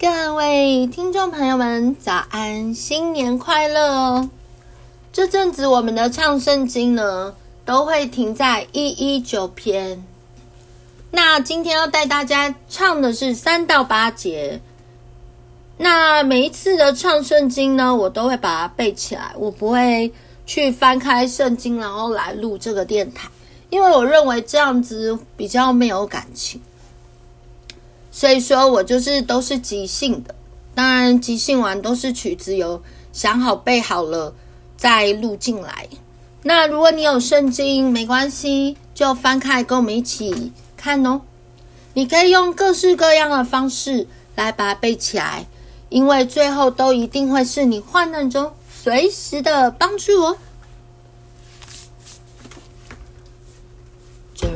各位听众朋友们，早安，新年快乐哦！这阵子我们的唱圣经呢，都会停在一一九篇。那今天要带大家唱的是三到八节。那每一次的唱圣经呢，我都会把它背起来，我不会去翻开圣经，然后来录这个电台，因为我认为这样子比较没有感情。所以说我就是都是即兴的，当然即兴完都是曲子有想好背好了再录进来。那如果你有圣经，没关系，就翻开跟我们一起看哦。你可以用各式各样的方式来把它背起来，因为最后都一定会是你患难中随时的帮助哦。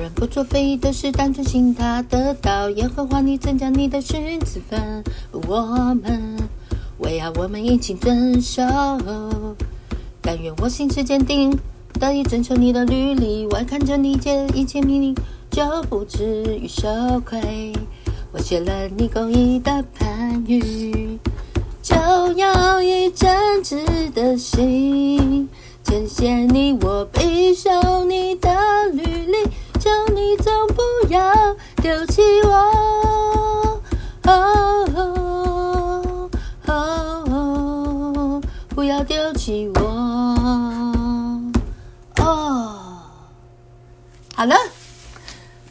人不作废，都是单纯信他得到耶和华你增加你的十次分。我们为要我们一起遵守，但愿我心志坚定，得以遵守你的律例。我看着你这一切命令，就不至于羞愧。我写了你公义的判语，就要以真挚的心呈现你，我必守不要丢弃我，哦。好了，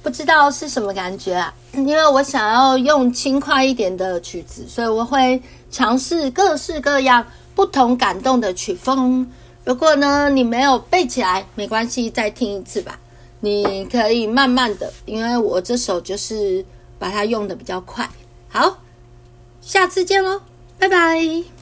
不知道是什么感觉啊？因为我想要用轻快一点的曲子，所以我会尝试各式各样不同感动的曲风。如果呢，你没有背起来，没关系，再听一次吧。你可以慢慢的，因为我这首就是把它用的比较快。好，下次见喽，拜拜。